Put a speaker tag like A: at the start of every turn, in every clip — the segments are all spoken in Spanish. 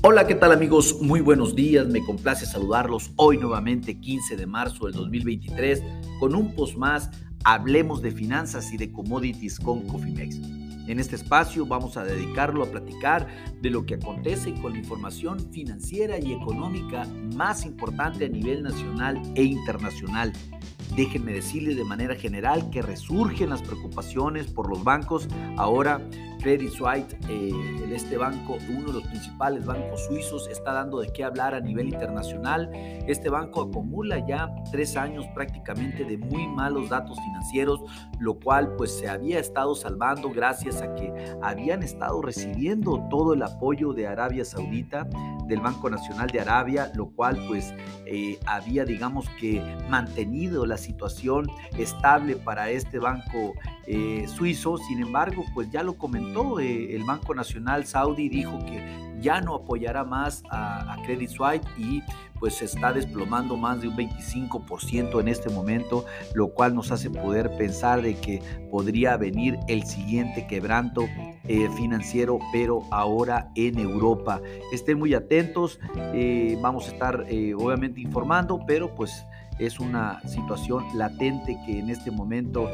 A: Hola, ¿qué tal amigos? Muy buenos días, me complace saludarlos hoy nuevamente 15 de marzo del 2023 con un post más, hablemos de finanzas y de commodities con Cofimex. En este espacio vamos a dedicarlo a platicar de lo que acontece con la información financiera y económica más importante a nivel nacional e internacional. Déjenme decirles de manera general que resurgen las preocupaciones por los bancos ahora Credit Suisse, eh, este banco, uno de los principales bancos suizos, está dando de qué hablar a nivel internacional. Este banco acumula ya tres años prácticamente de muy malos datos financieros, lo cual pues se había estado salvando gracias a que habían estado recibiendo todo el apoyo de Arabia Saudita, del Banco Nacional de Arabia, lo cual pues eh, había digamos que mantenido la situación estable para este banco eh, suizo. Sin embargo, pues ya lo eh, el Banco Nacional Saudí, dijo que ya no apoyará más a, Credit Suisse y pues se está desplomando más de un 25% en este momento, lo cual nos hace poder pensar de que podría venir el siguiente quebranto eh, financiero, pero ahora en Europa. Estén muy atentos, vamos a estar obviamente informando, pero pues es una situación latente que en este momento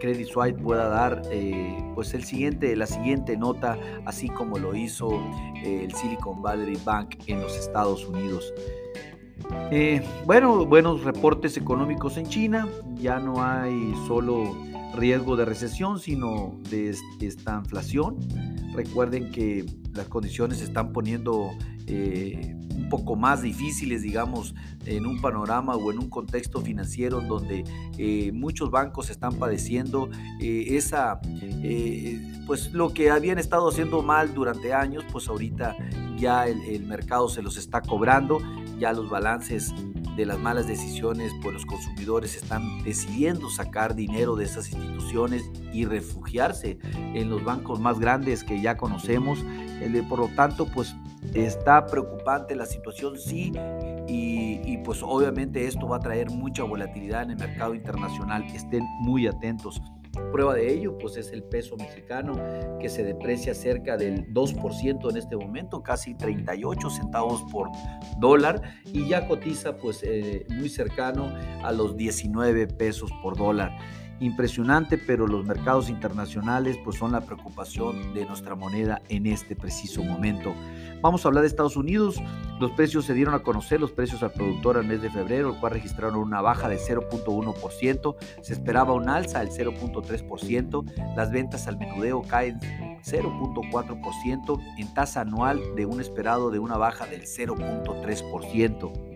A: Credit Suisse pueda dar eh, pues el siguiente, la siguiente nota, así como lo hizo eh, el Silicon Valley Bank en los Estados Unidos. Eh, bueno, buenos reportes económicos en China, ya no hay solo riesgo de recesión, sino de esta inflación. Recuerden que las condiciones se están poniendo un poco más difíciles, digamos, en un panorama o en un contexto financiero donde eh, muchos bancos están padeciendo eh, esa, eh, pues lo que habían estado haciendo mal durante años, pues ahorita ya el, mercado se los está cobrando, ya los balances de las malas decisiones, pues los consumidores están decidiendo sacar dinero de esas instituciones y refugiarse en los bancos más grandes que ya conocemos. Por lo tanto, pues está preocupante la situación, sí, y, pues obviamente esto va a traer mucha volatilidad en el mercado internacional. Estén muy atentos. Prueba de ello, pues es el peso mexicano que se deprecia cerca del 2% en este momento, casi 38 centavos por dólar y ya cotiza pues eh, muy cercano a los 19 pesos por dólar impresionante, pero los mercados internacionales pues son la preocupación de nuestra moneda en este preciso momento. Vamos a hablar de Estados Unidos. Los precios se dieron a conocer, los precios al productor al mes de febrero, el cual registraron una baja de 0.1%. Se esperaba un alza del 0.3%. Las ventas al menudeo caen 0.4% en tasa anual de un esperado de una baja del 0.3%.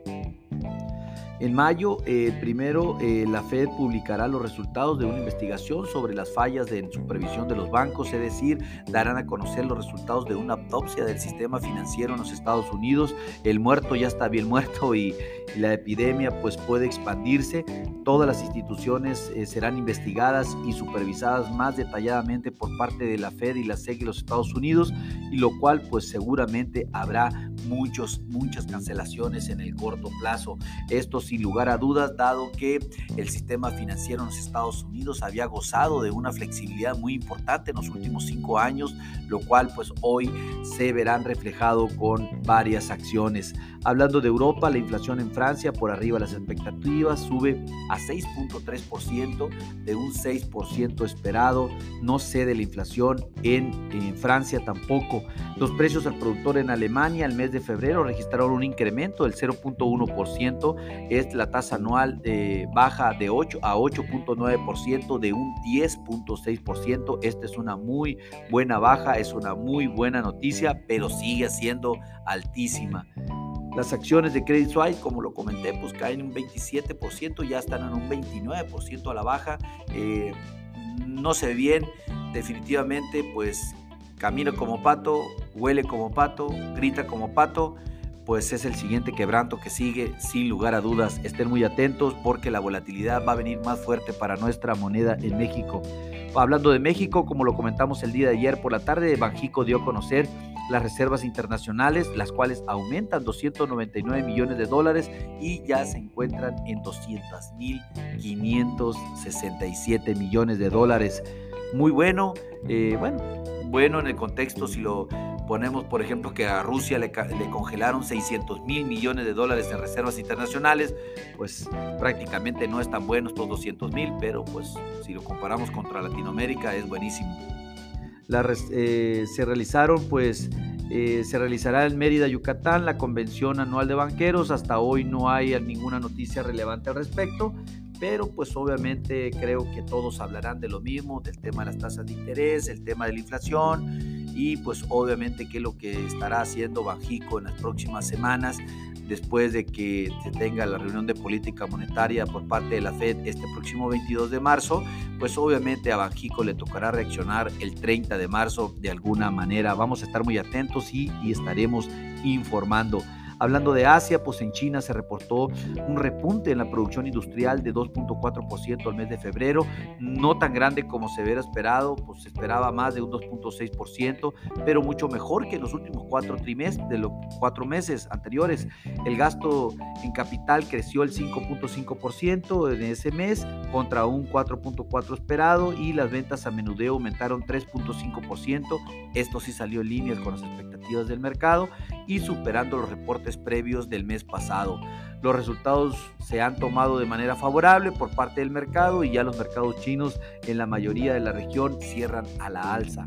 A: En mayo, eh, primero, eh, la Fed publicará los resultados de una investigación sobre las fallas de supervisión de los bancos, es decir, darán a conocer los resultados de una autopsia del sistema financiero en los Estados Unidos. El muerto ya está bien muerto y, la epidemia pues puede expandirse. Todas las instituciones eh, serán investigadas y supervisadas más detalladamente por parte de la Fed y la SEC de los Estados Unidos, y lo cual pues seguramente habrá muchos, muchas cancelaciones en el corto plazo. Esto sin lugar a dudas, dado que el sistema financiero en los Estados Unidos había gozado de una flexibilidad muy importante en los últimos cinco años, lo cual pues hoy se verán reflejado con varias acciones. Hablando de Europa, la inflación en Francia por arriba de las expectativas sube a 6.3% de un 6% esperado. No cede la inflación en, en, Francia tampoco. Los precios al productor en Alemania el mes de febrero registraron un incremento del 0.1%. Es la tasa anual eh, baja de 8 a 8.9% de un 10.6%. Esta es una muy buena baja, es una muy buena noticia, pero sigue siendo altísima. Las acciones de Credit Suisse, como lo comenté, pues caen un 27%, ya están en un 29% a la baja. Eh, no ve bien, definitivamente, pues camina como pato, huele como pato, grita como pato, pues es el siguiente quebranto que sigue, sin lugar a dudas. Estén muy atentos porque la volatilidad va a venir más fuerte para nuestra moneda en México. Hablando de México, como lo comentamos el día de ayer por la tarde, Banjico dio a conocer las reservas internacionales, las cuales aumentan 299 millones de dólares y ya se encuentran en 200.567 millones de dólares. Muy bueno, eh, bueno, bueno en el contexto si lo suponemos, por ejemplo, que a Rusia le, le, congelaron 600 mil millones de dólares en reservas internacionales, pues prácticamente no están buenos estos 200 mil, pero pues si lo comparamos contra Latinoamérica es buenísimo. Eh, se realizaron pues eh, se realizará en Mérida, Yucatán, la convención anual de banqueros. Hasta hoy no hay ninguna noticia relevante al respecto, pero pues obviamente creo que todos hablarán de lo mismo, del tema de las tasas de interés, el tema de la inflación y pues obviamente qué es lo que estará haciendo Banjico en las próximas semanas después de que se tenga la reunión de política monetaria por parte de la Fed este próximo 22 de marzo, pues obviamente a Banjico le tocará reaccionar el 30 de marzo de alguna manera. Vamos a estar muy atentos y, y estaremos informando. Hablando de Asia, pues en China se reportó un repunte en la producción industrial de 2.4% al mes de febrero, no tan grande como se hubiera esperado, pues se esperaba más de un 2.6%, pero mucho mejor que en los últimos cuatro trimestres, de los cuatro meses anteriores. El gasto en capital creció el 5.5% en ese mes contra un 4.4% esperado y las ventas a menudeo aumentaron 3.5%. Esto sí salió en línea con las expectativas del mercado y superando los reportes previos del mes pasado. Los resultados se han tomado de manera favorable por parte del mercado y ya los mercados chinos en la mayoría de la región cierran a la alza.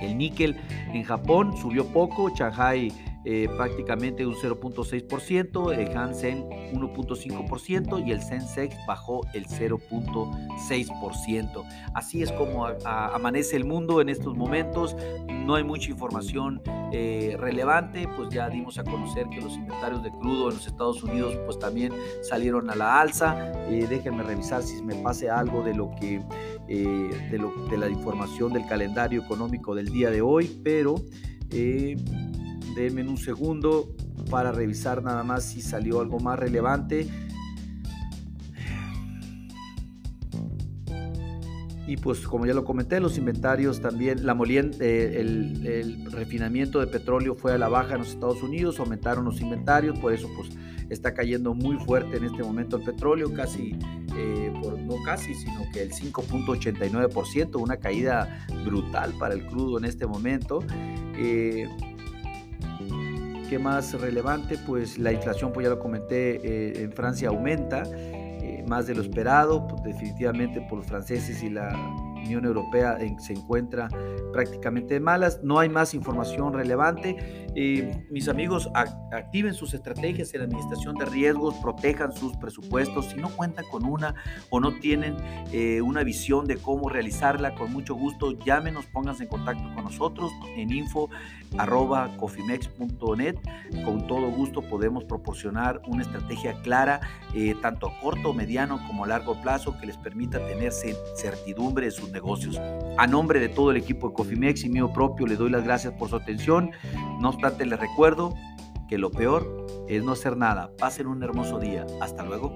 A: El níquel en Japón subió poco, Shanghai eh, prácticamente un 0.6%, el Hansen 1.5% y el Sensex bajó el 0.6%. Así es como amanece el mundo en estos momentos, no hay mucha información eh, relevante, pues ya dimos a conocer que los inventarios de crudo en los Estados Unidos pues también salieron a la alza, eh, déjenme revisar si me pase algo de lo que... de, lo, de la información del calendario económico del día de hoy, pero Denme un segundo para revisar nada más si salió algo más relevante. Y pues como ya lo comenté, los inventarios también, la moliente, el, el, refinamiento de petróleo fue a la baja en los Estados Unidos, aumentaron los inventarios, por eso pues está cayendo muy fuerte en este momento el petróleo, casi, eh, por, no casi, sino que el 5.89%, una caída brutal para el crudo en este momento. Eh, más relevante? Pues la inflación, pues ya lo comenté, eh, en Francia aumenta eh, más de lo esperado, pues, definitivamente por los franceses y la Unión Europea se encuentra prácticamente malas, no hay más información relevante. Eh, mis amigos, activen sus estrategias en la administración de riesgos, protejan sus presupuestos. Si no cuentan con una o no tienen eh, una visión de cómo realizarla, con mucho gusto llámenos, pónganse en contacto con nosotros en info cofimex.net. Con todo gusto podemos proporcionar una estrategia clara, eh, tanto a corto, mediano como a largo plazo, que les permita tener certidumbre de sus negocios. A nombre de todo el equipo de Cofimex y mío propio, le doy las gracias por su atención. No obstante, les recuerdo que lo peor es no hacer nada. Pasen un hermoso día. Hasta luego.